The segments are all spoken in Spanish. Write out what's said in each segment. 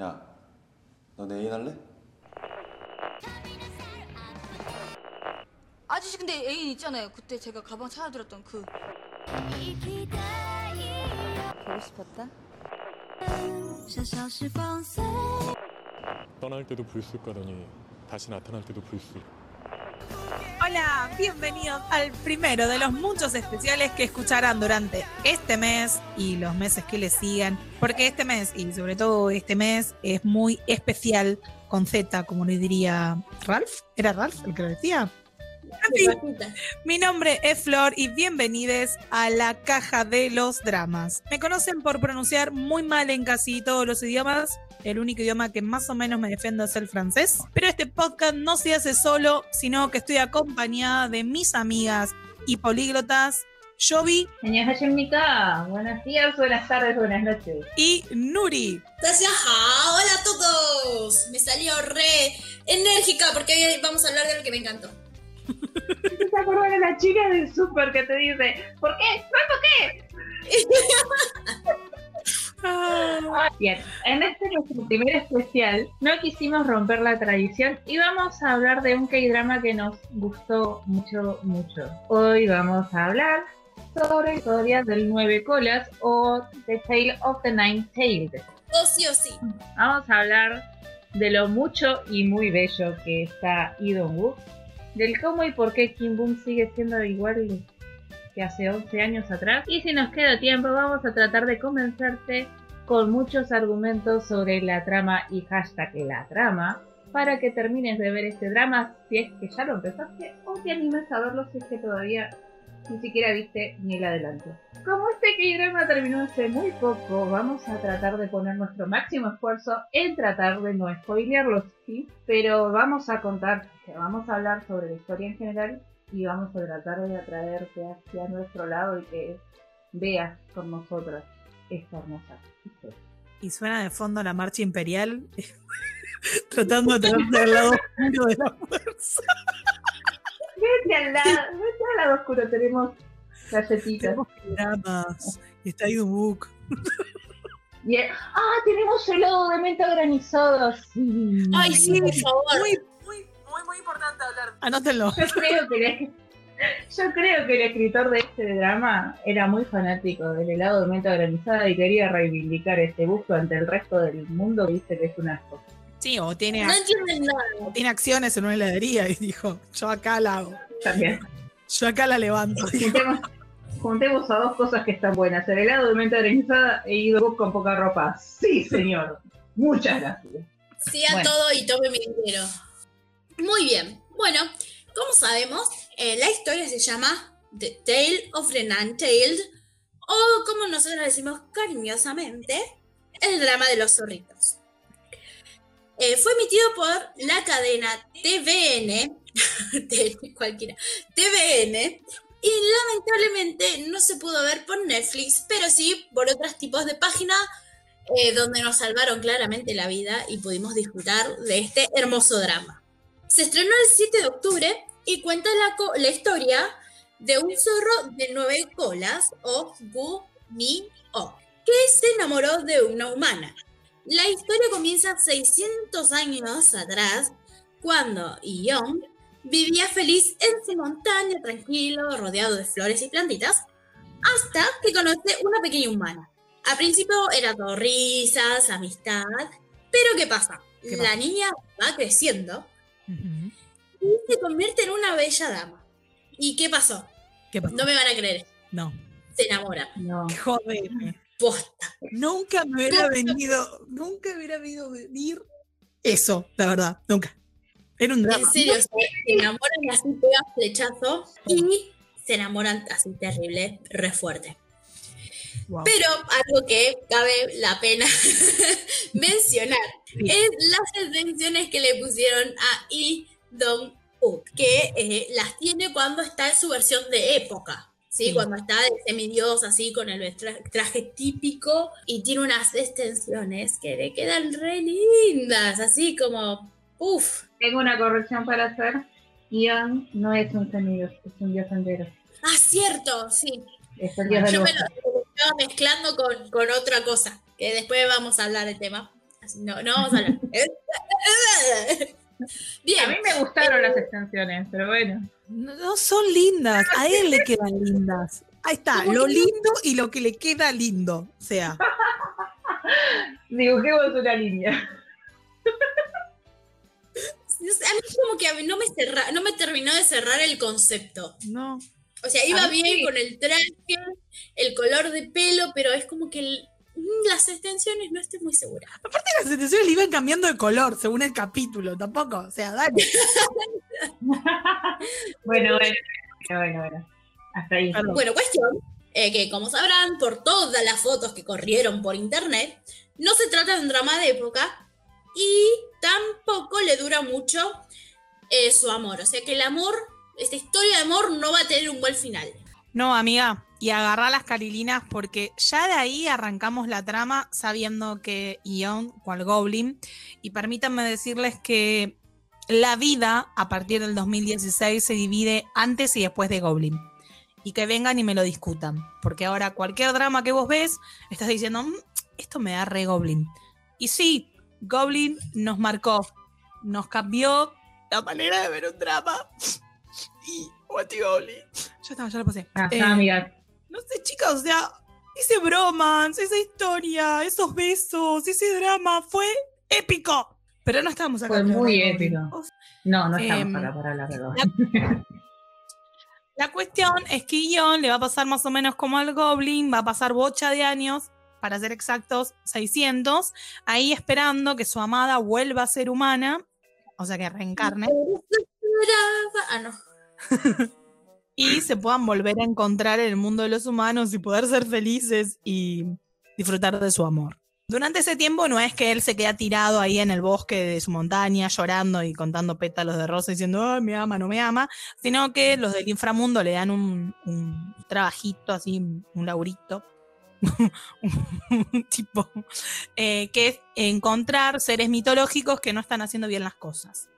야, 너 내일 할래? 아저씨 근데 애인 있잖아요. 그때 제가 가방 찾아드렸던 그. 보고 싶었다. 떠날 때도 불쑥 가더니 다시 나타날 때도 불쑥. Hola, bienvenidos al primero de los muchos especiales que escucharán durante este mes y los meses que le siguen, porque este mes y sobre todo este mes es muy especial con Z, como le diría Ralph. ¿Era Ralph el que lo decía? Mi nombre es Flor y bienvenidos a la caja de los dramas. Me conocen por pronunciar muy mal en casi todos los idiomas. El único idioma que más o menos me defiendo es el francés. Pero este podcast no se hace solo, sino que estoy acompañada de mis amigas y políglotas, Hashimika, buenos días, buenas tardes, buenas noches. y Nuri. Ajá, hola a todos. Me salió re enérgica porque hoy vamos a hablar de lo que me encantó. ¿Te acuerdas de la chica del súper que te dice, ¿por qué? ¿No por qué? Bien, en este nuestro primer especial no quisimos romper la tradición y vamos a hablar de un K-drama que nos gustó mucho, mucho. Hoy vamos a hablar sobre historias del nueve colas o The Tale of the Nine Tailed. O sí o sí. Vamos a hablar de lo mucho y muy bello que está Idon del cómo y por qué Kim Boom sigue siendo igual que hace 11 años atrás. Y si nos queda tiempo, vamos a tratar de convencerte con muchos argumentos sobre la trama y hashtag la trama para que termines de ver este drama si es que ya lo empezaste o te animes a verlo si es que todavía ni siquiera viste ni el adelanto. Como este K-drama terminó hace muy poco, vamos a tratar de poner nuestro máximo esfuerzo en tratar de no spoilearlos, ¿sí? Pero vamos a contar, vamos a hablar sobre la historia en general y vamos a tratar de atraerte hacia nuestro lado y que veas con nosotras esta hermosa. Y suena de fondo la marcha imperial, tratando de traerte del lado oscuro de la fuerza. Vete al lado, vete al lado oscuro, tenemos galletitas. Tenemos. Y está Idun Wook. Y- ah, tenemos helado de menta granizado, sí. Ay, sí, por favor. Muy, muy, muy, muy importante hablar. Anótenlo. Yo creo que yo creo que el escritor de este drama era muy fanático del helado de menta granizada y quería reivindicar este busto ante el resto del mundo que dice que es un asco. Sí, o tiene, No entienden nada. tiene acciones en una heladería y dijo, yo acá la hago. También. Yo acá la levanto. Juntemos, juntemos a dos cosas que están buenas: el helado de menta granizada e ido con poca ropa. Sí, señor. Muchas gracias. Sí a Bueno. todo y tome mi dinero. Muy bien. Bueno, como sabemos, eh, la historia se llama The Tale of the Nine-Tailed, o como nosotros decimos cariñosamente, el drama de los zorritos. Eh, fue emitido por la cadena TVN, cualquiera, TVN, y lamentablemente no se pudo ver por Netflix, pero sí por otros tipos de páginas eh, donde nos salvaron claramente la vida y pudimos disfrutar de este hermoso drama. Se estrenó el 7 de octubre y cuenta la, la historia de un zorro de nueve colas, o Gu Mi O, que se enamoró de una humana. La historia comienza 600 años atrás, cuando Ion vivía feliz en su montaña, tranquilo, rodeado de flores y plantitas, hasta que conoce una pequeña humana. Al principio era todo risas, amistad, pero ¿qué pasa? ¿Qué La pasa? niña va creciendo Y se convierte en una bella dama. ¿Y qué pasó? ¿Qué pasó? No me van a creer, No. se enamora. No. Joder. Posta. Nunca me hubiera venido, nunca me hubiera venido venir eso, la verdad, nunca. Era un drama. En serio, se, se enamoran así, pegan flechazo y se enamoran así terrible, re fuerte. Wow. Pero algo que cabe la pena mencionar Sí. es las extensiones que le pusieron a I Dong Wook, que eh, las tiene cuando está en su versión de época. ¿sí? Sí. Cuando está de semidios así con el tra- traje típico y tiene unas extensiones que le quedan re lindas, así como, uff, Tengo una corrección para hacer. Ion no es un semidios, es un dios entero. ah, cierto, sí. Es el dios Yo me lo estaba mezclando con, con otra cosa, que después vamos a hablar del tema. No, no vamos a hablar. Bien. A mí me gustaron las extensiones, pero bueno. No, no son lindas, a él le quedan lindas. Ahí está, lo lindo y lo que le queda lindo. O sea, Dibujemos una línea. A mí como que no me, cerra- no me terminó de cerrar el concepto. no. O sea, iba bien sí. con el traje, el color de pelo, pero es como que el- mm, las extensiones no estoy muy segura. Aparte las sensaciones le iban cambiando de color según el capítulo, tampoco. O sea, dale. Bueno, bueno, bueno, bueno. Hasta ahí. Perdón. Bueno, cuestión eh, que como sabrán por todas las fotos que corrieron por internet, no se trata de un drama de época y tampoco le dura mucho eh, su amor. O sea que el amor, esta historia de amor no va a tener un buen final. No, amiga, y agarrá las carilinas porque ya de ahí arrancamos la trama sabiendo que Ion, cual Goblin, y permítanme decirles que la vida a partir del 2016 se divide antes y después de Goblin. Y que vengan y me lo discutan. Porque ahora cualquier drama que vos ves, estás diciendo, "Mm, esto me da re Goblin. Y sí, Goblin nos marcó, nos cambió la manera de ver un drama. Y What Goblin. Ya está, ya lo pasé. Ajá, Eh, amiga. no sé, chicas, o sea, ese bromance, esa historia, esos besos, ese drama fue épico. Pero no estábamos acá. Fue muy épico. No, no estamos em, acá para hablar de Goblin. La cuestión es que Ion le va a pasar más o menos como al Goblin, va a pasar bocha de años, para ser exactos, 600, ahí esperando que su amada vuelva a ser humana, o sea, que reencarne, Ah, y se puedan volver a encontrar en el mundo de los humanos y poder ser felices y disfrutar de su amor. Durante ese tiempo no es que él se queda tirado ahí en el bosque de su montaña llorando y contando pétalos de rosa diciendo, ay, me ama, no me ama, sino que los del inframundo le dan un, un trabajito así, un laurito, un tipo, eh, que es encontrar seres mitológicos que no están haciendo bien las cosas.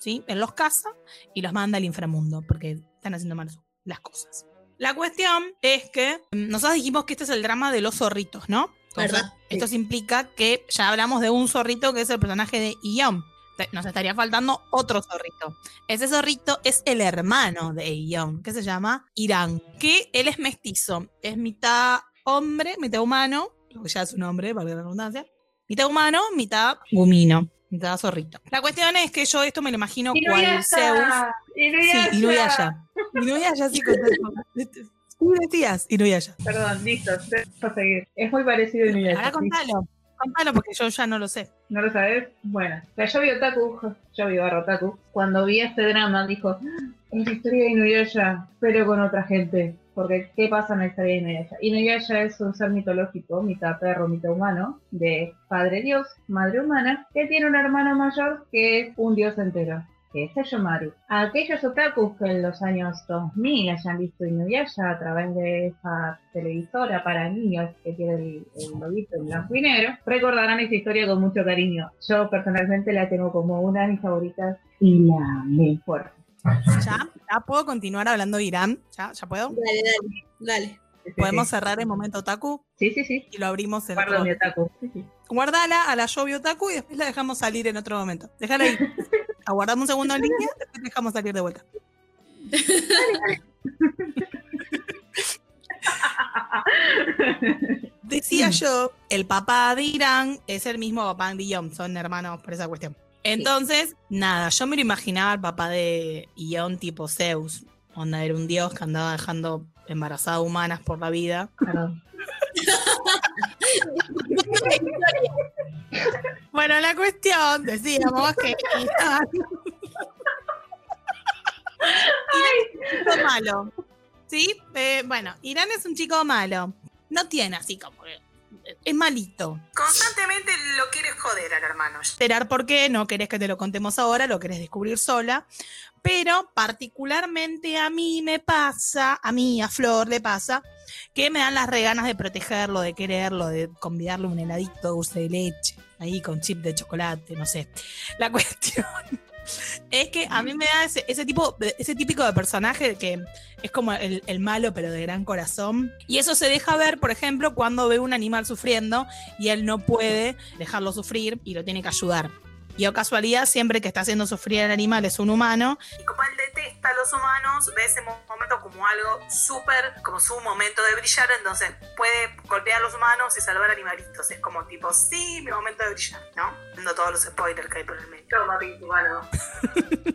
¿Sí? Él los caza y los manda al inframundo porque están haciendo mal las cosas. La cuestión es que mm, nosotros dijimos que este es el drama de los zorritos, ¿no? Entonces, ¿Verdad? Esto implica que ya hablamos de un zorrito que es el personaje de Ion. Nos estaría faltando otro zorrito. Ese zorrito es el hermano de Ion, que se llama Irán. Que él es mestizo. Es mitad hombre, mitad humano. lo que Ya es un hombre, valga la redundancia. Mitad humano, mitad gumino. La cuestión es que yo esto me lo imagino cual Zeus. Sí, Inuyasha. Inuyasha, sí, con Tú decías Inuyasha. Perdón, listo. Para seguir. Es muy parecido a Inuyasha. Ahora ¿sí? contalo. Contalo porque yo ya no lo sé. ¿No lo sabes? Bueno, o sea, yo vi Otaku, yo vi barra Otaku, cuando vi este drama dijo, "Ah, es la historia de Inuyasha, pero con otra gente. Porque, ¿qué pasa en la historia de Inuyasha? Inuyasha es un ser mitológico, mitad perro, mitad humano, de padre dios, madre humana, que tiene un hermano mayor que es un dios entero, que es Seyomaru. Aquellos otakus que en los años 2000 hayan visto Inuyasha a través de esa televisora para niños que tiene el, el lobito en blanco y negro, recordarán esa historia con mucho cariño. Yo personalmente la tengo como una de mis favoritas y la mejor. ¿Ya? ¿Ya puedo continuar hablando de Irán? ¿Ya? ¿Ya puedo? Dale, dale, dale. Sí, Podemos sí. cerrar el momento otaku Sí, sí, sí. y lo abrimos en Guardo otro mi otaku. Sí. Guardala a la lluvia otaku y después la dejamos salir en otro momento. Déjala ahí. Aguardamos un segundo en línea, después dejamos salir de vuelta. Decía yo, el papá de Irán es el mismo papá de Ion, son hermanos por esa cuestión. Entonces, nada, yo me lo imaginaba al papá de Ion tipo Zeus. Onda, era un dios que andaba dejando embarazadas humanas por la vida. Perdón. Bueno, la cuestión, decíamos que Irán, Irán es un chico malo. ¿Sí? Eh, bueno, Irán es un chico malo. No tiene así como Es malito. Constantemente lo quieres joder al hermano. Esperar por qué, no querés que te lo contemos ahora, lo querés descubrir sola. Pero particularmente a mí me pasa, a mí, a Flor le pasa, que me dan las reganas de protegerlo, de quererlo, de convidarle un heladito dulce de leche, ahí con chip de chocolate, no sé. La cuestión Es que a mí me da ese, ese tipo, ese típico de personaje que es como el malo, pero de gran corazón. Y eso se deja ver, por ejemplo, cuando ve un animal sufriendo y él no puede dejarlo sufrir y lo tiene que ayudar. Y o casualidad, siempre que está haciendo sufrir al animal es un humano. Y como él detesta a los humanos, ve ese mo- momento como algo súper, como su momento de brillar, entonces puede golpear a los humanos y salvar animalitos. Es como tipo, sí, mi momento de brillar, ¿no? Viendo todos los spoilers que hay por el medio. Toma, humano.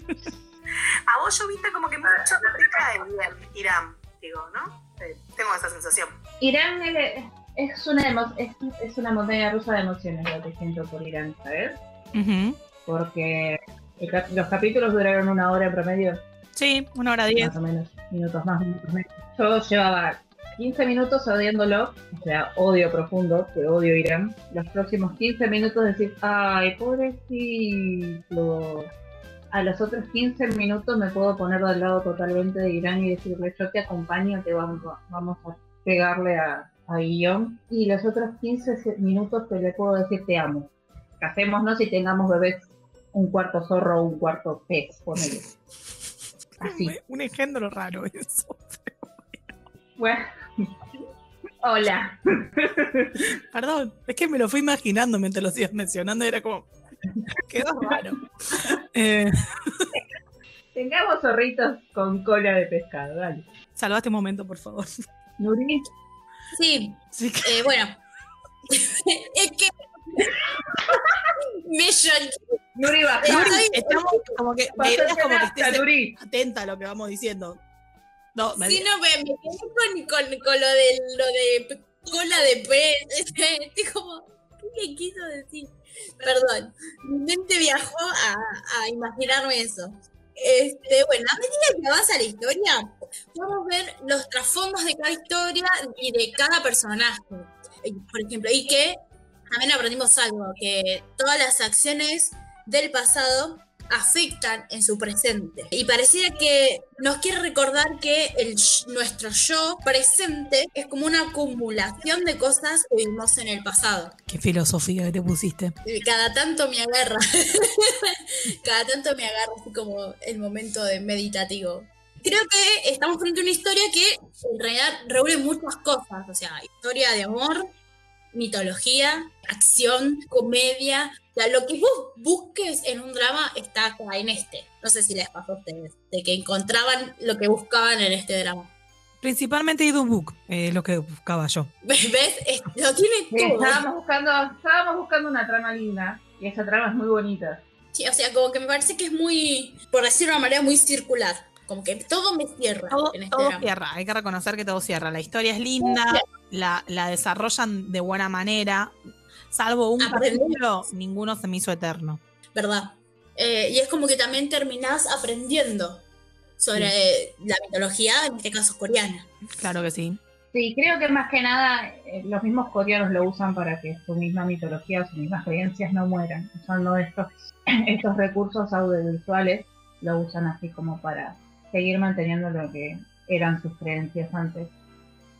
a vos, yo viste como que mucho no te cae bien Irán, digo, ¿no? Eh, tengo esa sensación. Irán es, es una emo- es, es una montaña rusa de emociones lo que siento por Irán, ¿sabes? Porque el cap- los capítulos duraron una hora en promedio, Sí, una hora diez. más o menos, minutos más, minutos menos. Yo llevaba 15 minutos odiándolo, o sea, odio profundo, que odio Irán. Los próximos 15 minutos decir, ay, pobrecito. A los otros 15 minutos me puedo poner del lado totalmente de Irán y decirle, yo te acompaño, te vamos, vamos a pegarle a, a Guillón. Y los otros 15 se- minutos te le puedo decir, te amo. Casémonos y tengamos bebés un cuarto zorro o un cuarto pez, ponele. Así. Un engendro raro eso. Bueno. Hola. Perdón, es que me lo fui imaginando mientras lo ibas mencionando y era como. Quedó raro. Eh, Tengamos zorritos con cola de pescado, dale. salvaste un momento, por favor. Nuri, Sí, Sí, eh, bueno. Me lloré. Nuri baja. Nuri, estamos como que. Idea es como que estés Nuri. atenta a lo que vamos diciendo. No, me Sí, no, me, me quedé con, con, con lo de lo de cola de pez. Estoy como, ¿qué le quiso decir? Perdón, mi mente viajó a, a imaginarme eso. Este, bueno, a medida que avanza la historia, podemos ver los trasfondos de cada historia y de cada personaje. Por ejemplo, y que también aprendimos algo, que todas las acciones del pasado afectan en su presente. Y pareciera que nos quiere recordar que el, nuestro yo presente es como una acumulación de cosas que vivimos en el pasado. Qué filosofía que te pusiste. Cada tanto me agarra. Cada tanto me agarra así como el momento de meditativo. Creo que estamos frente a una historia que en realidad reúne muchas cosas. O sea, historia de amor, mitología, acción, comedia. O sea, lo que vos busques en un drama está acá en este. No sé si les pasó a ustedes, de que encontraban lo que buscaban en este drama. Principalmente Idu Book, eh, lo que buscaba yo. ¿Ves? Es- lo tiene Sí, todo. estábamos buscando, estábamos buscando una trama linda. Y esa trama es muy bonita. Sí, o sea, como que me parece que es muy, por decirlo de una manera, muy circular. Como que todo me cierra Todo, en este todo drama. cierra, hay que reconocer que todo cierra. La historia es linda, la, la desarrollan de buena manera. Salvo un capítulo, ninguno se me hizo eterno. ¿Verdad? Eh, y es como que también terminás aprendiendo sobre eh, la mitología, en este caso coreana. Claro que sí. Sí, creo que más que nada eh, los mismos coreanos lo usan para que su misma mitología, sus mismas creencias no mueran. Usando estos, estos recursos audiovisuales, lo usan así como para seguir manteniendo lo que eran sus creencias antes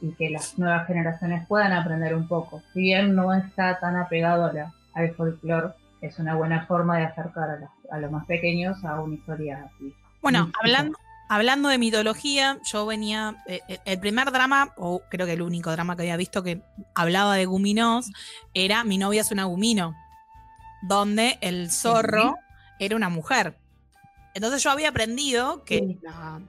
y que las nuevas generaciones puedan aprender un poco. Si bien no está tan apegado a la- al folclore, es una buena forma de acercar a, los- a los más pequeños a una historia así. Bueno, hablando, hablando de mitología, yo venía. eh, eh, el primer drama, o creo que el único drama que había visto que hablaba de guminos, era Mi novia es una gumino, donde el zorro era una mujer. Entonces yo había aprendido que Sí. la,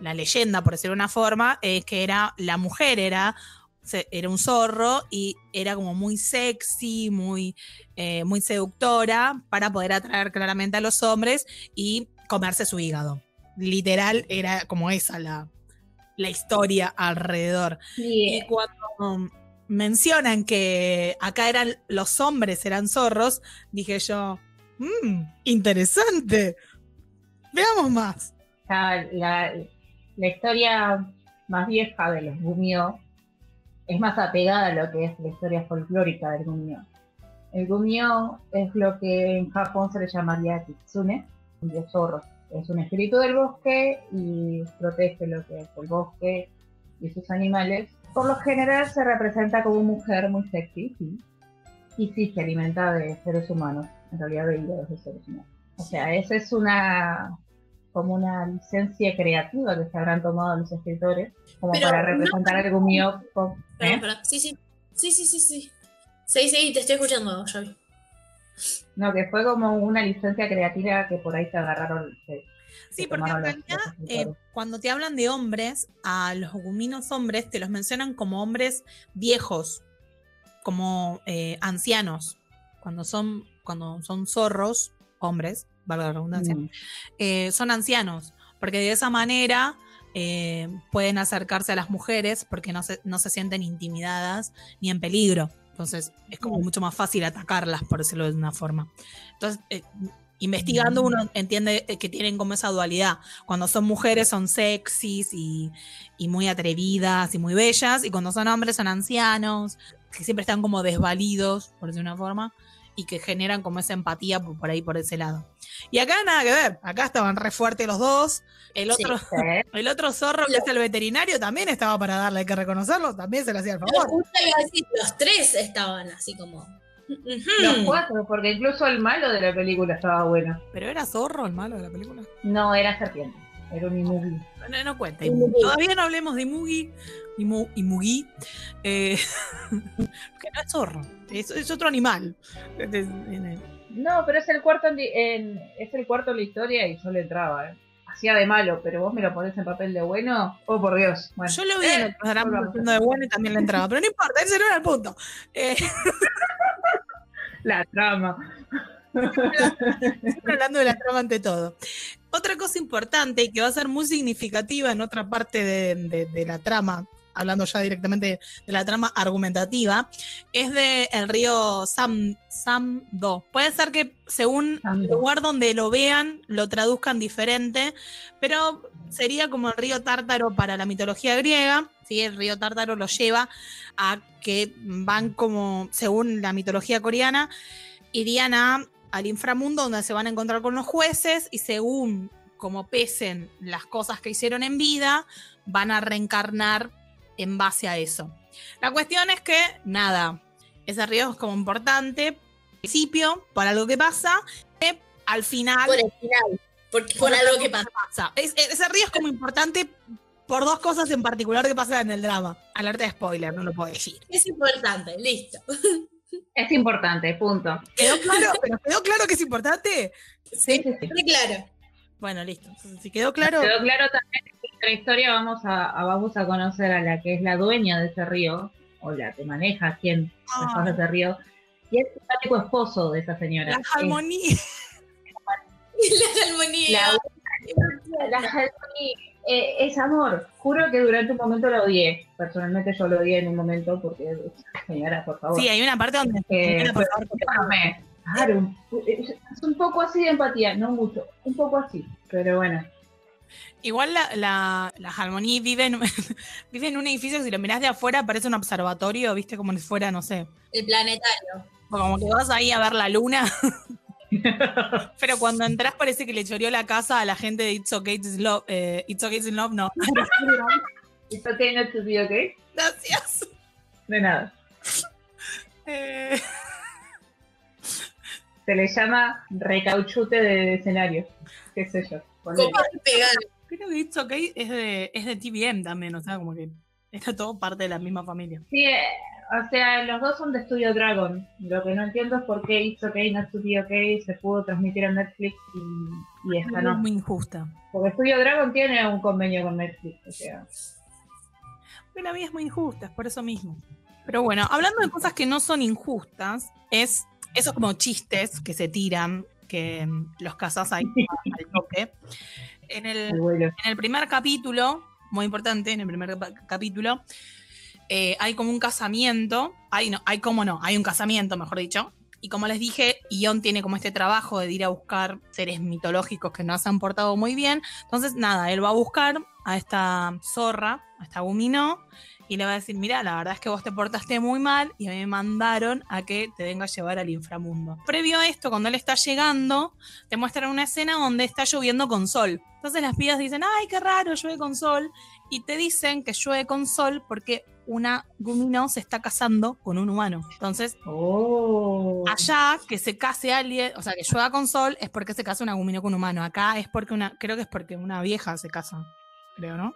la leyenda, por decirlo de una forma, es que era la mujer era, era un zorro y era como muy sexy, muy, eh, muy seductora para poder atraer claramente a los hombres y comerse su hígado. Literal era como esa la, la historia alrededor. Sí, Y cuando mencionan que acá eran los hombres eran zorros, dije yo, "Mm, interesante. Veamos más. la, historia más vieja de los Gumio es más apegada a lo que es la historia folclórica del Gumio. El Gumio es lo que en Japón se le llamaría Kitsune, un dios zorro. Es un espíritu del bosque y protege lo que es el bosque y sus animales. Por lo general se representa como mujer muy sexy. Y sí, se alimenta de seres humanos, en realidad de hígados de seres humanos. O sea, esa es una como una licencia creativa que se habrán tomado los escritores, como Pero para no- representar al Gumió. con- Perdón, ¿eh? Sí, sí. Sí, sí, sí, sí. Sí, sí, te estoy escuchando, Javi. No, que fue como una licencia creativa que por ahí se agarraron. se- Sí, se porque en realidad, eh, cuando te hablan de hombres, a los guminos hombres te los mencionan como hombres viejos, como eh, ancianos. Cuando son, cuando son zorros, hombres, valga la redundancia, Mm. eh, son ancianos, porque de esa manera eh, pueden acercarse a las mujeres porque no se, no se sienten intimidadas ni en peligro. Entonces es como mucho más fácil atacarlas, por decirlo de una forma. Entonces, eh, investigando uno entiende que tienen como esa dualidad. Cuando son mujeres son sexys y, y muy atrevidas y muy bellas, y cuando son hombres son ancianos, que siempre están como desvalidos, por decirlo de una forma, y que generan como esa empatía por, por ahí, por ese lado. Y acá nada que ver, acá estaban re fuertes los dos. El otro, Sí. el otro zorro, que es el veterinario, también estaba para darle, hay que reconocerlo, también se le hacía el favor. justo iba a decir, los tres estaban así como. Los cuatro, porque incluso el malo de la película estaba bueno. Pero era zorro el malo de la película. No, era serpiente. Era un imugi. No, no cuenta. Imugi. Todavía no hablemos de Imugi. Imu, Imugi. eh, que no es zorro. Es, es otro animal. No, pero es el cuarto en, es el cuarto en la historia y yo le entraba, ¿eh? Hacía de malo, pero vos me lo ponés en papel de bueno. Oh, por Dios. Bueno. Yo lo vi en volvamos. haciendo de bueno y también le entraba. Pero no importa, ese no era el punto. Eh, La trama. Siempre hablando de la trama ante todo. Otra cosa importante y que va a ser muy significativa en otra parte de, de- de la trama, hablando ya directamente de la trama argumentativa, es de el río Sam, Samdo. Puede ser que según el lugar donde lo vean, lo traduzcan diferente, pero sería como el río Tártaro para la mitología griega. ¿sí? El río Tártaro lo lleva a que van como, según la mitología coreana, irían a, al inframundo donde se van a encontrar con los jueces y según como pesen las cosas que hicieron en vida, van a reencarnar en base a eso. La cuestión es que, nada, ese río es como importante, principio, por algo que pasa, que al final... Por el final. Por, por algo que pasa. pasa. Es- ese río es como importante por dos cosas en particular que pasan en el drama. Alerta de spoiler, no lo puedo decir. Es importante, listo. Es importante, punto. ¿Quedó claro? ¿Pero quedó claro que es importante? Sí, sí, sí. Claro. Bueno, listo. Entonces, si quedó claro, Quedó claro también que en nuestra historia vamos a, a- vamos a conocer a la que es la dueña de ese río, o la que maneja quien maneja ese río, y es el único esposo de esa señora. la armonía. La armonía. La, la eh, es amor. Juro que durante un momento la odié. Personalmente yo lo odié en un momento porque, señora, por favor. Sí, hay una parte donde. Eh, por favor, Pero me- Claro, es un poco así de empatía, no mucho, un poco así, pero bueno. Igual la, la, la vive en, vive en un edificio que si lo mirás de afuera parece un observatorio, viste, como si fuera, no sé, El planetario. como que vas ahí a ver la luna. Pero cuando entras parece que le choreó la casa a la gente de It's Okay to Love. eh, It's Okay to Love, no. It's okay not to be okay. Gracias. De nada. Eh, Se le llama recauchute de escenario. Qué sé yo. Copa pegada. creo que It's Okay es de, es de TVM también, o sea, como que está todo parte de la misma familia. Sí, eh, o sea, los dos son de Studio Dragon. Lo que no entiendo es por qué It's Okay to Be Okay se pudo transmitir en Netflix y, y esta Es no. muy injusta. Porque Studio Dragon tiene un convenio con Netflix. O sea, Pero la vida es muy injusta, es por eso mismo. Pero bueno, hablando de cosas que no son injustas, es esos como chistes que se tiran, que mm, los casas ahí al toque. En el, en el primer capítulo, muy importante, en el primer capítulo, eh, hay como un casamiento. Hay, no, hay como no, hay un casamiento, mejor dicho. Y como les dije, Ion tiene como este trabajo de ir a buscar seres mitológicos que no se han portado muy bien. Entonces, nada, él va a buscar a esta zorra, a esta Gumino, y le va a decir, mira, la verdad es que vos te portaste muy mal y a mí me mandaron a que te venga a llevar al inframundo. Previo a esto, cuando él está llegando, te muestran una escena donde está lloviendo con sol. Entonces las pibas dicen, ay, qué raro, llueve con sol. Y te dicen que llueve con sol porque una Gumino se está casando con un humano. Entonces, Oh. allá que se case alguien, o sea, que llueva con sol, es porque se casa una Gumino con un humano. Acá es porque una, creo que es porque una vieja se casa, creo, ¿no?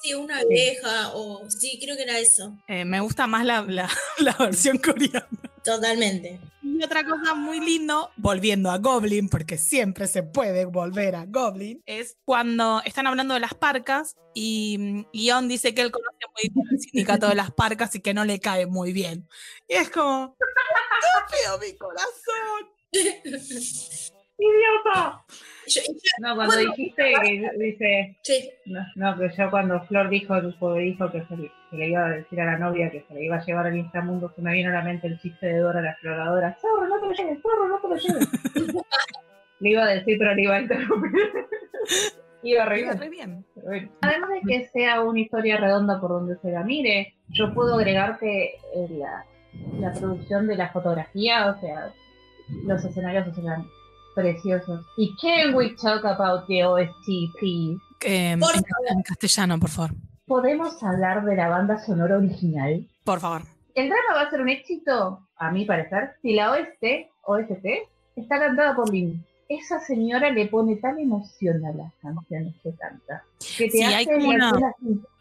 Sí, una vieja, o sí, creo que era eso. Eh, me gusta más la, la- la versión coreana. Totalmente. Y otra cosa muy lindo, volviendo a Goblin, porque siempre se puede volver a Goblin, es cuando están hablando de las parcas y mm, Leon dice que él conoce muy bien el sindicato de las parcas y que no le cae muy bien. Y es como, estúpido mi corazón. ¡Idiota! Yo- yo- No, cuando Bueno, dijiste que dice. sí, No, no, que yo cuando Flor dijo, dijo que se, le- que le iba a decir a la novia que se le iba a llevar al inframundo, se me vino a la mente el chiste de Dora la exploradora. ¡Zorro, no te lo lleves! ¡Zorro, no te lo lleves! le iba a decir, pero le iba a interrumpir. iba a reír. Re bien. Pero bueno. Además de que sea una historia redonda por donde se la mire, yo puedo agregar que eh, la, la producción de la fotografía, o sea, los escenarios eran preciosos. Y can we talk about the OST, please? Eh, Por en, en castellano, por favor. ¿Podemos hablar de la banda sonora original? Por favor. El drama va a ser un éxito, a mi parecer, si la OST, OST está cantada por Lin. Esa señora le pone tal emoción a las canciones que canta. Que te Sí, hace hay como una-.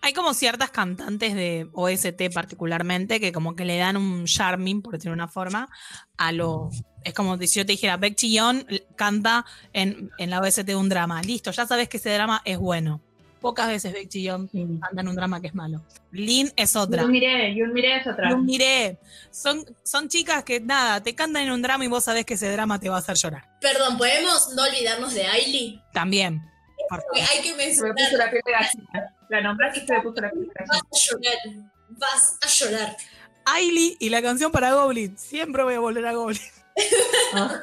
Hay como ciertas cantantes de OST particularmente que como que le dan un charming, por decirlo de una forma, a lo... Es como si yo te dijera, Beck Chillon canta en, en la OST de un drama. Listo, ya sabes que ese drama es bueno. Pocas veces Beck Chillon Sí. en un drama que es malo. Lin es otra. Yo miré, yo miré es otra. Lo miré. Son, son chicas que nada, te cantan en un drama y vos sabés que ese drama te va a hacer llorar. perdón, ¿podemos no olvidarnos de Ailey? También. por Porque favor. hay que Se me mencionar, puso la piel de gallina. La nombraste y se me puso la piel de vas gallina. a llorar, vas a llorar. Ailey y la canción para Goblin. Siempre voy a volver a Goblin. Ah.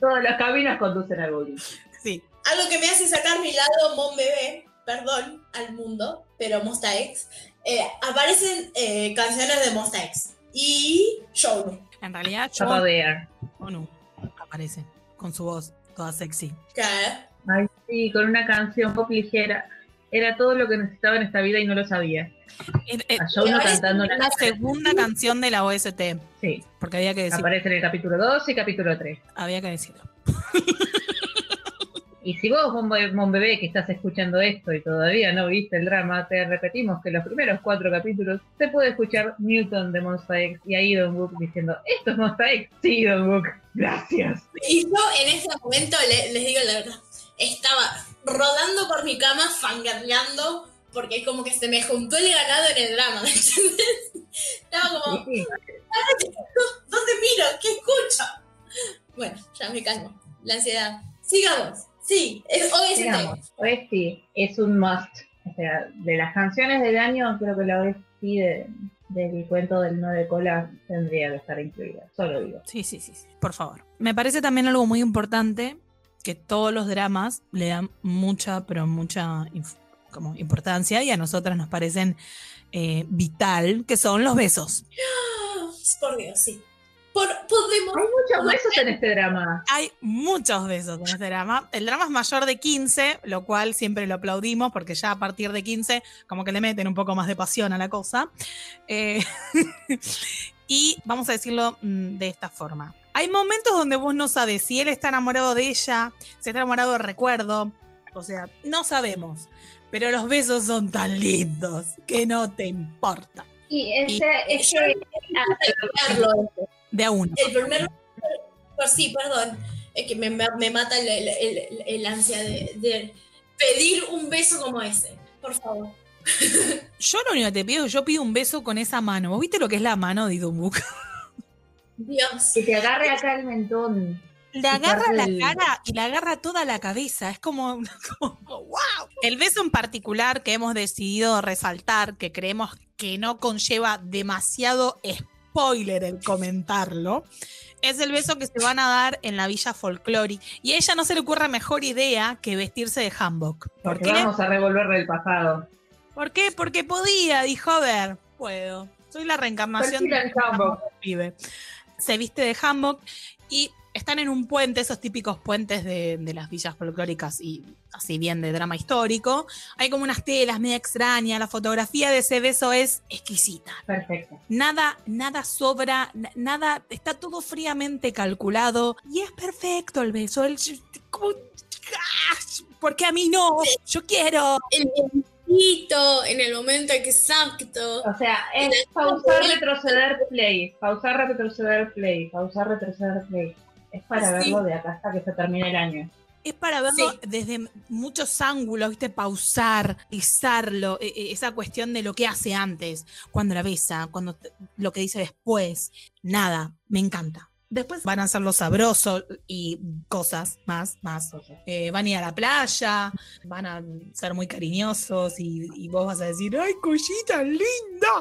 Todos los caminos conducen a Goblin. Sí. Algo que me hace sacar mi lado Mon Bebé, perdón, al mundo, pero Monsta X. eh, aparecen eh, canciones de Monsta X y Show. En realidad, yo Bear. Onu aparece con su voz toda sexy. Claro. Ay, sí, con una canción pop ligera. Era todo lo que necesitaba en esta vida y no lo sabía. Eh, eh, cantando la segunda canción de la OST, Sí, porque había que decir, aparece en el capítulo 2 y capítulo 3. había que decirlo. Y si vos, Mon, Be- Mon Bebé, que estás escuchando esto y todavía no viste el drama, te repetimos que los primeros cuatro capítulos se puede escuchar Newton de Monster X y a Idon Book diciendo, esto es Monster X. Sí, Idon Book, gracias. Y yo en ese momento, le- les digo la verdad, estaba rodando por mi cama, fangirleando, porque como que se me juntó el ganado en el drama, ¿me? Estaba como, Sí, ¿dónde miro? ¿Qué escucho? Bueno, ya me calmo. La ansiedad. Sigamos. Sí, es OST. sigamos. OST es un must. O sea, de las canciones del año, creo que la OST de- del cuento del nueve cola tendría que estar incluida. Solo digo. Sí, sí, sí, sí, por favor. Me parece también algo muy importante que todos los dramas le dan mucha, pero mucha como importancia y a nosotras nos parecen eh, vital, que son los besos. Por Dios, sí. Por, podemos. Hay muchos besos en este drama. Hay muchos besos en este drama. El drama es mayor de 15, lo cual siempre lo aplaudimos porque ya a partir de 15 como que le meten un poco más de pasión a la cosa. Eh, y vamos a decirlo mm, de esta forma. Hay momentos donde vos no sabes si él está enamorado de ella, si está enamorado de recuerdo. O sea, no sabemos. Pero los besos son tan lindos que no te importa. Y ese, Verlo. De a uno. El primer. Pues sí, perdón. Es que me, me- mata el, el- el- el ansia de, de pedir un beso como ese. Por favor. Yo lo único que te pido es que yo pido un beso con esa mano. ¿Vos viste lo que es la mano de Idumuk? Dios. que te agarre acá el mentón. Le agarra la del- cara y le agarra toda la cabeza. Es como, como, wow. El beso en particular que hemos decidido resaltar, que creemos que no conlleva demasiado spoiler el comentarlo, es el beso que se van a dar en la villa folclórica. Y a ella no se le ocurre mejor idea que vestirse de hanbok. ¿Por Porque qué? vamos a revolver del pasado. ¿Por qué? Porque podía, dijo, a ver, puedo. Soy la reencarnación de el pibe. Se viste de hanbok y están en un puente, esos típicos puentes de, de las villas folclóricas y así bien de drama histórico. Hay como unas telas media extrañas. La fotografía de ese beso es exquisita. Perfecto. Nada, nada sobra, na- nada, está todo fríamente calculado y es perfecto el beso. El, como, ¡Ah! porque a mí no, yo quiero. El besito en el momento exacto. O sea, es pausar, retroceder, play. Pausar, retroceder, play. Pausar, retroceder, play. Es para Sí. verlo de acá hasta que se termine el año. Es para verlo Sí. desde muchos ángulos, ¿viste? Pausar, pisarlo, e- e- esa cuestión de lo que hace antes, cuando la besa, cuando lo que dice después. Nada, me encanta. Después van a hacerlo sabroso y cosas más, más. Eh, van a ir a la playa, van a ser muy cariñosos y, y vos vas a decir, ¡ay, cosita linda!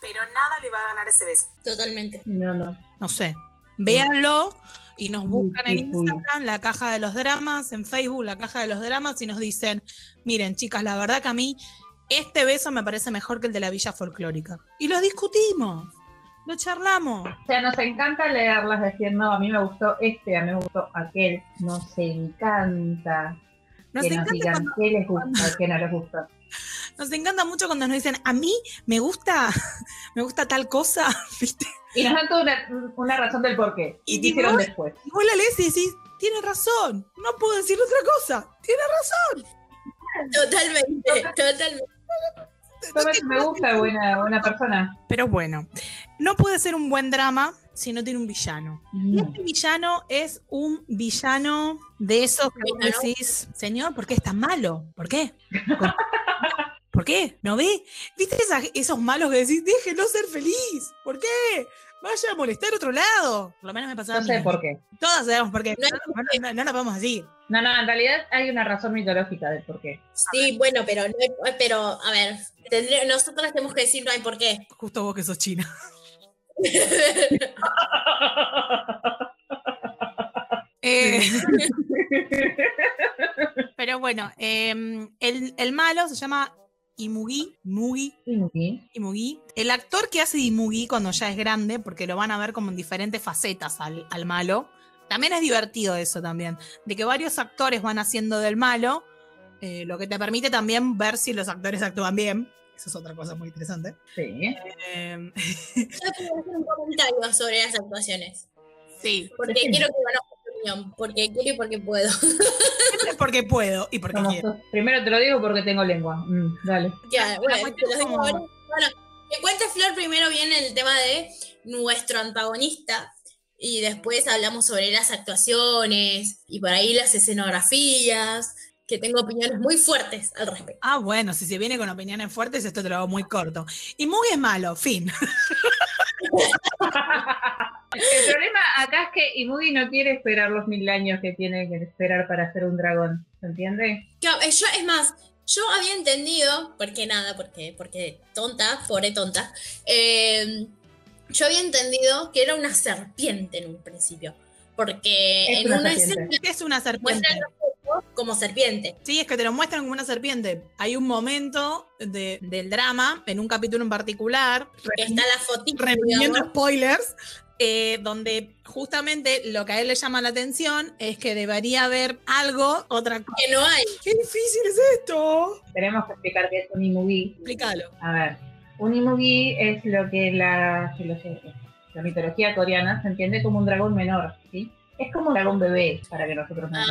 Pero nada le va a ganar ese beso. Totalmente. No, no. No sé, véanlo y nos buscan en. Instagram, la caja de los dramas, en Facebook, la caja de los dramas, y nos dicen, miren chicas, la verdad que a mí este beso me parece mejor que el de la villa folclórica. Y lo discutimos, lo charlamos. O sea, nos encanta leerlas, decir, no, a mí me gustó este, a mí me gustó aquel. Nos encanta Nos que nos encanta, digan cuando- qué les gusta, qué no les gusta. nos encanta mucho cuando nos dicen, a mí me gusta, me gusta tal cosa, ¿viste? Y nos dan toda una, una razón del por qué. Y Y vos- después. Y vos la lees y decís, tiene razón, no puedo decir otra cosa, tiene razón. Totalmente. Totalmente. Eso me gusta, buena, buena persona. Pero bueno, no puede ser un buen drama si no tiene un villano. Y Mm. este villano es un villano de esos que vos decís, señor, ¿por qué es tan malo? ¿Por qué? ¿Por, ¿por qué? ¿No ve? ¿Viste esa- esos malos que decís, déjenlo ser feliz? ¿Por qué? Vaya a molestar a otro lado. Por lo menos me pasaba No sé por qué. Todas sabemos por qué. No No, no, no, no nos podemos decir. No, no, en realidad hay una razón mitológica del por qué. Sí, bueno, pero, no hay- pero a ver, tendré- nosotros tenemos que decir no hay por qué. Justo vos que sos china. Eh, pero bueno, em, el, el malo se llama Imugi. Mugi. Sí. Imugi. El actor que hace Imugi cuando ya es grande, porque lo van a ver como en diferentes facetas al, al malo. También es divertido eso también, de que varios actores van haciendo del malo, eh, lo que te permite también ver si los actores actúan bien. Eso es otra cosa muy interesante. Sí. Em, Yo quiero hacer un comentario sobre las actuaciones. sí, Porque Sí. quiero que conozcan mi opinión. Porque quiero y porque puedo. porque puedo y porque Como quiero. Primero te lo digo porque tengo lengua. Mm, dale. Ya, bueno, te lo digo como- ahora. Bueno, que cuente Flor primero viene el tema de nuestro antagonista. Y después hablamos sobre las actuaciones y por ahí las escenografías, que tengo opiniones muy fuertes al respecto. Ah, bueno, si se viene con opiniones fuertes, esto te lo hago muy corto. Y Mugi es malo, fin. El problema acá es que Imugi no quiere esperar los mil años que tiene que esperar para ser un dragón. ¿Se entiende? Claro, eh, yo, es más, yo había entendido, porque nada, porque, porque tonta, pobre tonta, eh, yo había entendido que era una serpiente en un principio. Porque Es en una una serpiente. escena ¿Qué es una serpiente? muestran los ojos como serpiente. Sí, es que te lo muestran como una serpiente. Hay un momento de- del drama, en un capítulo en particular, está la fotito, reprimiendo digamos. spoilers, eh, donde justamente lo que a él le llama la atención es que debería haber algo, otra cosa. que no hay. ¡Qué difícil es esto! Tenemos que explicar qué es un Imugi. Explícalo. A ver, un Imugi es lo que la, la mitología coreana se entiende como un dragón menor, ¿sí? Es como un dragón bebé, para que nosotros nos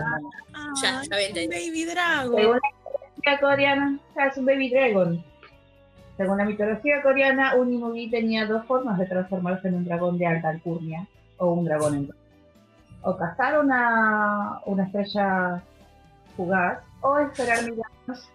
Ah. Ya, ya. Baby Dragon. Según la mitología coreana, ya es un baby dragon. Según la mitología coreana, un Imugi tenía dos formas de transformarse en un dragón de alta alcurnia o un dragón en O cazar una, una estrella fugaz o esperar mil años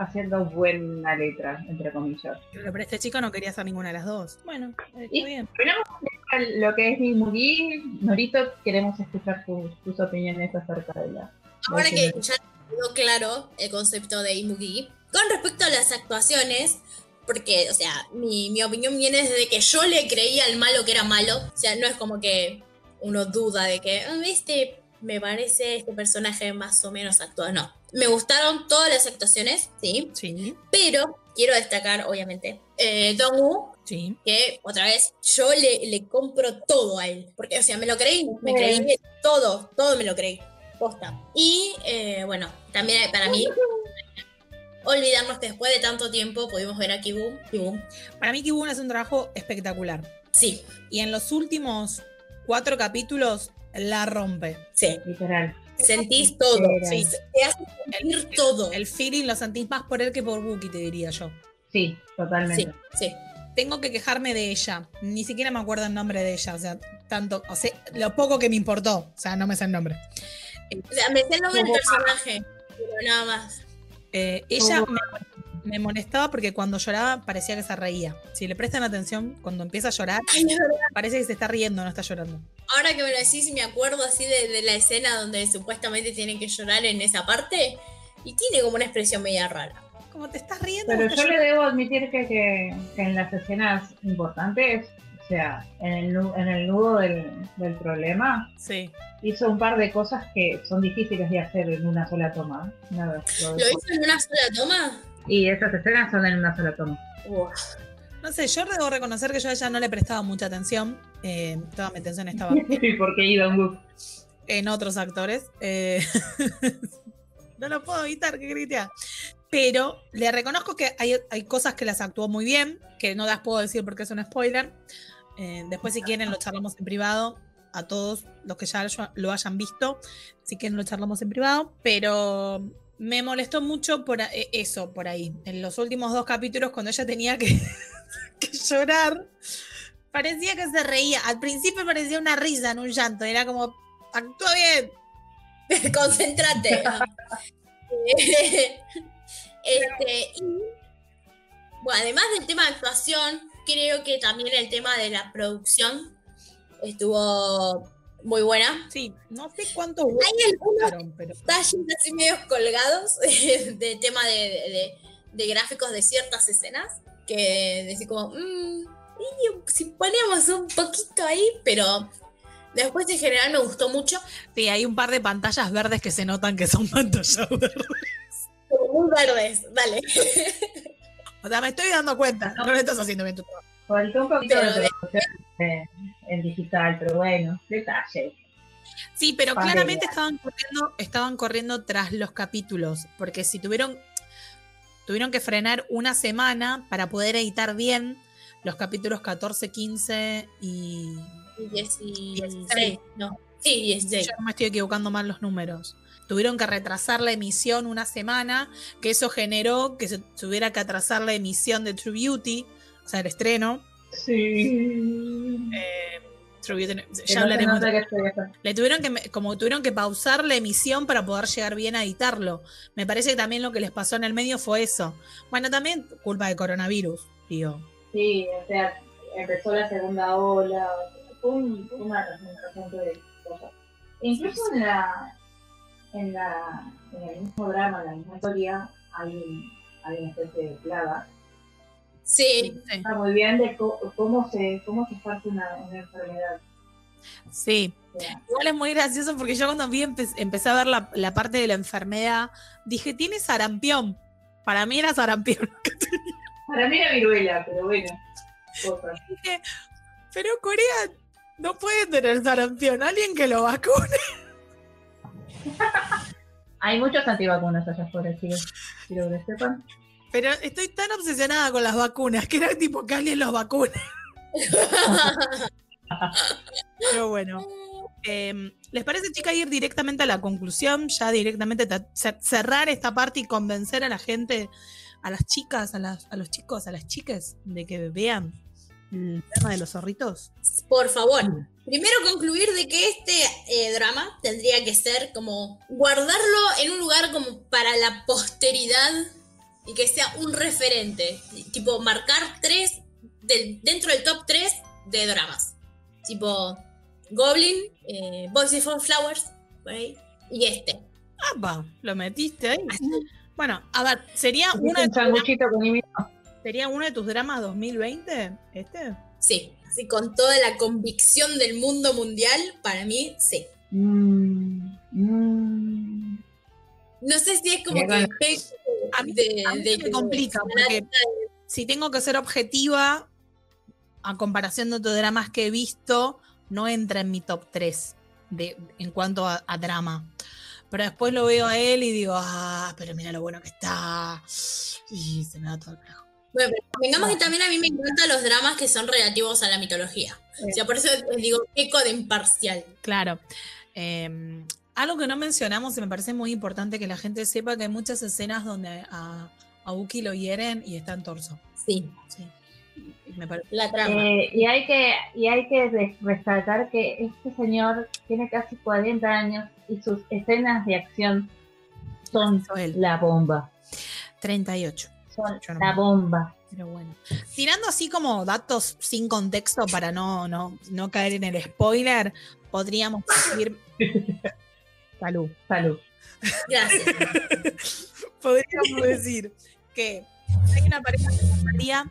haciendo buena letra, entre comillas. Pero este chico no quería hacer ninguna de las dos. Bueno, está Y- bien. Pero vamos a explicar lo que es Imugi. Norito, queremos escuchar tus, tus opiniones acerca de la... Ahora que ya quedó claro el concepto de Imugi, con respecto a las actuaciones, porque, o sea, mi, mi opinión viene desde que yo le creía al malo que era malo, o sea, no es como que uno duda de que, "Ah, este, me parece este personaje más o menos actuado, no. Me gustaron todas las actuaciones, sí. Sí, Pero quiero destacar, obviamente, eh, Dong-woo, sí. que otra vez yo le, le compro todo a él. Porque, o sea, me lo creí, me creí todo, todo me lo creí. Posta. Y eh, bueno, también para mí, olvidarnos que después de tanto tiempo pudimos ver a Kibu. Kibu. Para mí Kibun hace un trabajo espectacular. Sí, Y en los últimos cuatro capítulos la rompe. sí. Literal. Sentís todo. Sí. Te hace sentir todo. El feeling lo sentís más por él que por Buki, te diría yo. Sí, totalmente. Sí, sí. Tengo que quejarme de ella. Ni siquiera me acuerdo el nombre de ella. O sea, tanto, o sea, lo poco que me importó. O sea, no me sé el nombre. O sea, me sé el nombre del personaje, pero nada más. Eh, ella me, me molestaba porque cuando lloraba parecía que se reía. Si le prestan atención, cuando empieza a llorar, Ay, verdad. parece que se está riendo, no está llorando. Ahora que me lo decís, me acuerdo así de, de la escena donde supuestamente tienen que llorar en esa parte. Y tiene como una expresión media rara. Como te estás riendo. Pero yo le debo admitir que, que- que en las escenas importantes, o sea, en el, en el nudo del, del problema. Sí. hizo un par de cosas que son difíciles de hacer en una sola toma. Nada, lo ¿Lo dejo. hizo en una sola toma? Y esas escenas son en una sola toma. Uf. No sé, yo debo reconocer que yo a ella no le prestaba mucha atención. eh, toda mi atención estaba Sí, porque Idon Wook. en otros actores. eh, no lo puedo evitar, que gritea. Pero le reconozco que hay, hay cosas que las actuó muy bien, que no las puedo decir porque es un spoiler. Eh, después, si quieren, lo charlamos en privado. A todos los que ya lo- lo hayan visto, si quieren, lo charlamos en privado. Pero me molestó mucho por eh, eso, por ahí. En los últimos dos capítulos, cuando ella tenía que, que llorar, parecía que se reía. Al principio parecía una risa, no un llanto. Era como, actúa bien. Concéntrate. este, bueno, además del tema de actuación, creo que también el tema de la producción estuvo muy buena. Sí, no sé cuántos Hay algunos pero detalles así medios colgados de tema de, de- de gráficos de ciertas escenas que decís como, "Mm, y si ponemos un poquito ahí, pero después en general me gustó mucho. sí, hay un par de pantallas verdes que se notan que son pantallas verdes. Como muy verdes, dale. O sea, me estoy dando cuenta, no le estás haciendo bien tu trabajo. Faltó un poquito Pero de de- producción eh, en digital, pero bueno, detalle. Sí, pero Pandemia. claramente estaban corriendo, estaban corriendo tras los capítulos, porque si tuvieron, tuvieron que frenar una semana para poder editar bien los capítulos 14, 15 y... Y 16, 16. no. Sí, 16. Yo me estoy equivocando mal los números. Tuvieron que retrasar la emisión una semana, que eso generó que se tuviera que atrasar la emisión de True Beauty, o sea, el estreno. Sí. Eh, ya hablaremos de-. Le tuvieron que, como tuvieron que pausar la emisión para poder llegar bien a editarlo. Me parece que también lo que les pasó en el medio fue eso. Bueno, también culpa de coronavirus, digo. Sí, o sea, empezó la segunda ola, fue un, una representación de cosas. Incluso en la, en la, en el mismo drama, en la misma historia, hay, un- hay una especie de plaga. Sí, Sí. Está muy bien de cómo se, cómo se esparce una, una enfermedad. Sí. Igual es muy gracioso porque yo cuando vi empe- empecé a ver la, la parte de la enfermedad, dije, tiene sarampión. Para mí era sarampión. para mí era viruela, pero bueno. Dije, pero Corea no puede tener sarampión. Alguien que lo vacune. Hay muchos antivacunas allá afuera, chicos. Quiero que lo sepan. Pero estoy tan obsesionada con las vacunas que era tipo que alguien los vacune. Pero bueno. eh, ¿Les parece, chica, ir directamente a la conclusión? Ya directamente ta- cer- cerrar esta parte y convencer a la gente, a las chicas, a, las, los chicos, a las chicas, de que vean el tema de los zorritos. por favor. Primero concluir de que este eh, drama tendría que ser como guardarlo en un lugar como para la posteridad y que sea un referente. Tipo, marcar tres del, dentro del top 3 de dramas. Tipo, Goblin, eh, Boys Before Flowers, por ahí, y este. ¡Apa! Lo metiste ahí. Bueno, a ver, ¿sería uno, de mi ¿sería uno de tus dramas 2020? ¿Este? Sí, así con toda la convicción del mundo mundial, para mí, sí. Mm, mm. No sé si es como que A mí, de, a mí de- se me complica porque si tengo que ser objetiva, a comparación de otros dramas que he visto, no entra en mi top 3 de, en cuanto a, a drama. Pero después lo veo a él y digo, ah, pero mira lo bueno que está. Y se me da todo el carajo. Bueno, vengamos que también a mí me encantan los dramas que son relativos a la mitología. O sea, por eso digo eco de imparcial. Claro. Eh, algo que no mencionamos y me parece muy importante que la gente sepa que hay muchas escenas donde a, a Uki lo hieren y está en torso. Sí, Sí. Me la trama. Eh, y hay que, y hay que res- resaltar que este señor tiene casi 40 años y sus escenas de acción son él. la bomba. 38. Son no la me- bomba. Pero bueno. Tirando así como datos sin contexto para no, no, no caer en el spoiler, podríamos decir. Salud. Salud. Gracias. Podríamos decir que hay una pareja secundaria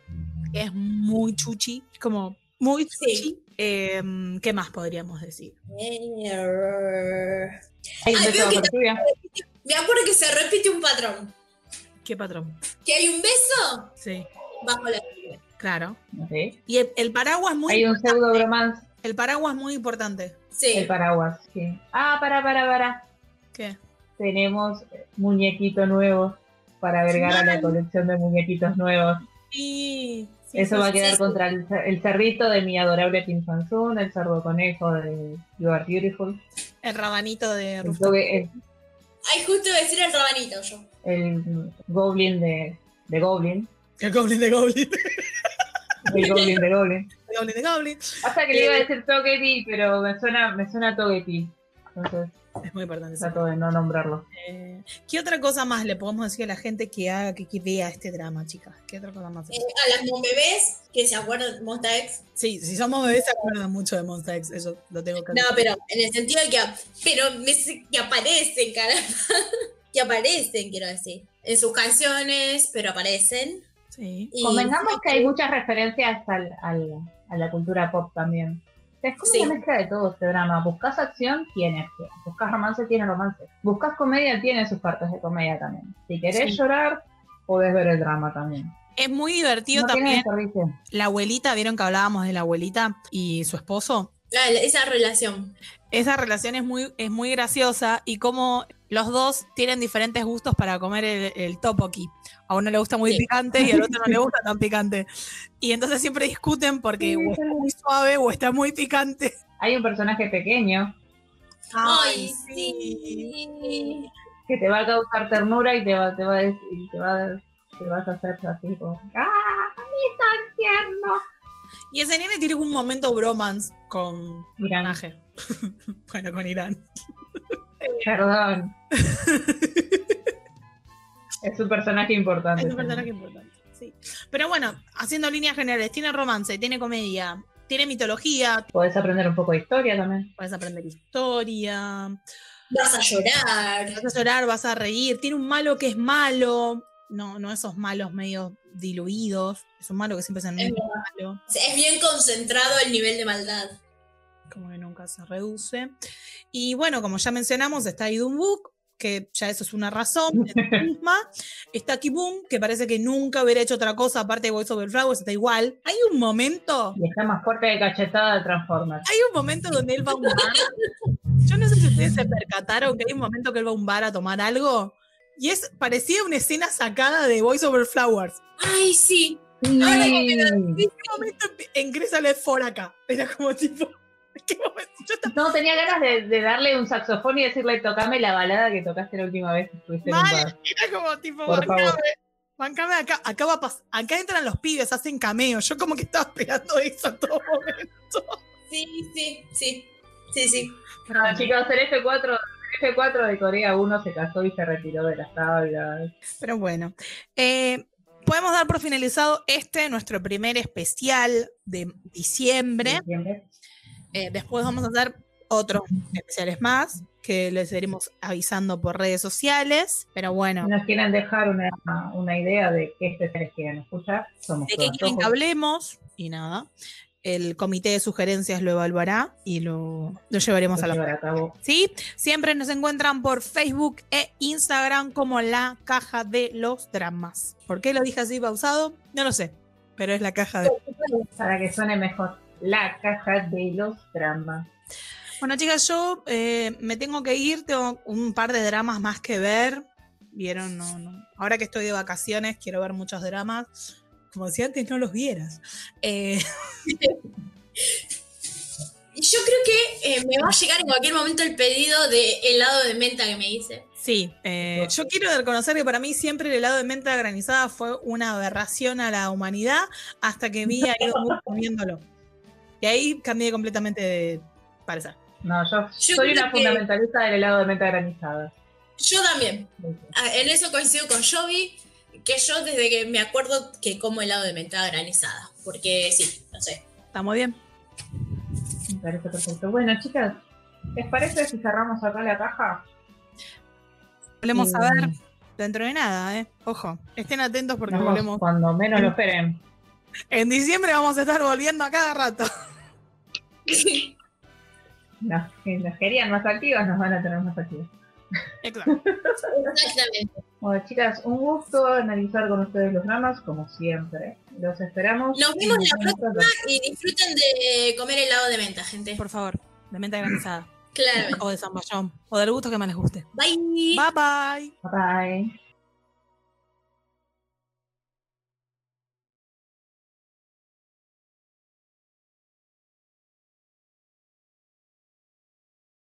que es muy chuchi, como muy Sí. chuchi. Eh, ¿Qué más podríamos decir? Hay un Ay, beso veo que. Me acuerdo que se repite un patrón. ¿Qué patrón? Que hay un beso Sí, bajo la lluvia. claro. Y el, el paraguas muy Hay un pseudo bromance. El paraguas muy importante. Sí. El paraguas. Sí. Ah, para, para, para. ¿Qué? Tenemos muñequito nuevo para agregar a la colección de muñequitos nuevos. Sí. sí, Eso sí, va a quedar sí. contra el, el cerrito de mi adorable Kim Samsung, el cerdo conejo de You Are Beautiful, El rabanito de el, Ay, justo iba a decir el rabanito yo. el goblin de, de Goblin, El goblin de goblin. el goblin de Goblin. El goblin de goblin. Hasta que le iba a decir Togepi, pero me suena, me suena Togepi. Entonces Es muy importante. trato de no nombrarlo. Eh, ¿Qué otra cosa más le podemos decir a la gente que haga, que, que vea este drama, chicas? ¿Qué otra cosa más? Eh, a las bebés que se acuerdan de Monsta X. Sí, si somos bebés se acuerdan mucho de Monster X, eso lo tengo que No, pero en el sentido de que, pero me- que aparecen, caramba. que aparecen, quiero decir. En sus canciones, pero aparecen. Sí. Y Convengamos que hay muchas referencias al, al- a la cultura pop también. Es como Sí. una mezcla de todo este drama. Buscas acción, tiene acción. Buscas romance, tiene romance. Buscas comedia, tiene sus partes de comedia también. Si querés Sí. llorar, podés ver el drama también. Es muy divertido no también. La abuelita, ¿vieron que hablábamos de la abuelita y su esposo? Ah, esa relación. Esa relación es muy, es muy graciosa y como los dos tienen diferentes gustos para comer el, el topoki. A uno le gusta muy Sí. picante y al otro no le gusta tan picante. Y entonces siempre discuten porque Sí, o está muy suave o está muy picante. Hay un personaje pequeño Ay, sí. que te va a causar ternura y te va, te va a decir, y te va a- te vas a hacer así como, ¡ah, mí tan tierno! Y ese nene tiene un momento bromance con Irán, bueno, con Irán. perdón. es un personaje importante. Es un personaje importante, sí. Pero bueno, haciendo líneas generales, tiene romance, tiene comedia, tiene mitología, Podés aprender un poco de historia también. puedes aprender historia, Vas a llorar. vas a llorar, vas a reír, tiene un malo que es malo, no, no esos malos medio diluidos, es un malo que siempre es el Es malo, Es bien concentrado el nivel de maldad. como que nunca se reduce. Y bueno, como ya mencionamos, está Idun Book, que ya eso es una razón en misma. Está Kibum, que parece que nunca hubiera hecho otra cosa aparte de Voice Over Flowers, está igual. Hay un momento Y está más fuerte de cachetada de Transformers. Hay un momento donde él va a un bar. Yo no sé si ustedes se percataron que hay un momento que él va a un bar a tomar algo. Y es, parecía una escena sacada de Voice Over Flowers. Ay, sí. Sí. ¿En qué momento ingresa el for acá? Era como tipo. No, tenía ganas de, de darle un saxofón y decirle, tocame la balada que tocaste la última vez mal, era como tipo, Por bancame, favor. bancame acá. Acá, va a acá entran los pibes, hacen cameo. Yo como que estaba esperando eso a todo momento. Sí, sí, sí. Sí, sí. Ah, chicos, el F4, el F4 de Corea 1 se casó y se retiró de las tablas. Pero bueno, eh, podemos dar por finalizado este, nuestro primer especial de diciembre. ¿Entiendes? Eh, después vamos a hacer otros especiales más que les iremos avisando por redes sociales. Pero bueno, Si nos quieren dejar una, una idea de qué especiales quieren escuchar, somos de qué todos quieren que hablemos y nada. el comité de sugerencias lo evaluará y lo, lo llevaremos a la llevar a cabo. ¿Sí? Siempre nos encuentran por Facebook e Instagram como la caja de los dramas. ¿Por qué lo dije así pausado? No lo sé, pero es la caja de... Para que suene mejor. La caja de los dramas. Bueno, chicas, yo eh, me tengo que ir, tengo un par de dramas más que ver. Vieron, no, no. Ahora que estoy de vacaciones, quiero ver muchos dramas. Como si antes no los vieras. Eh, Yo creo que eh, me va a llegar en cualquier momento el pedido de helado de menta que me hice. sí, eh, yo quiero reconocer que para mí siempre el helado de menta granizada fue una aberración a la humanidad hasta que vi a Musk comiéndolo. Y ahí cambié completamente de parecer. No, yo, Yo soy una que- fundamentalista del helado de menta granizada. Yo también. Ah, En eso coincido con Jovi, que yo desde que me acuerdo que como helado de menta granizada. Porque sí, no sé. ¿Está muy bien? Me parece perfecto. Bueno, chicas, ¿les parece si cerramos acá la caja? Volvemos a ver dentro de nada, ¿eh? Ojo, estén atentos porque nos volvemos. Cuando menos lo esperen. En diciembre vamos a estar volviendo a cada rato. Las que nos querían más activas nos van a tener más activas. Exacto. Exactamente. Bueno, chicas, un gusto analizar con ustedes los dramas, como siempre. Los esperamos. Nos vemos y la nos próxima y disfruten de comer helado de menta, gente. Por favor, de menta granizada. Claramente. O de zamballón. O del gusto que más les guste. Bye. Bye bye. Bye.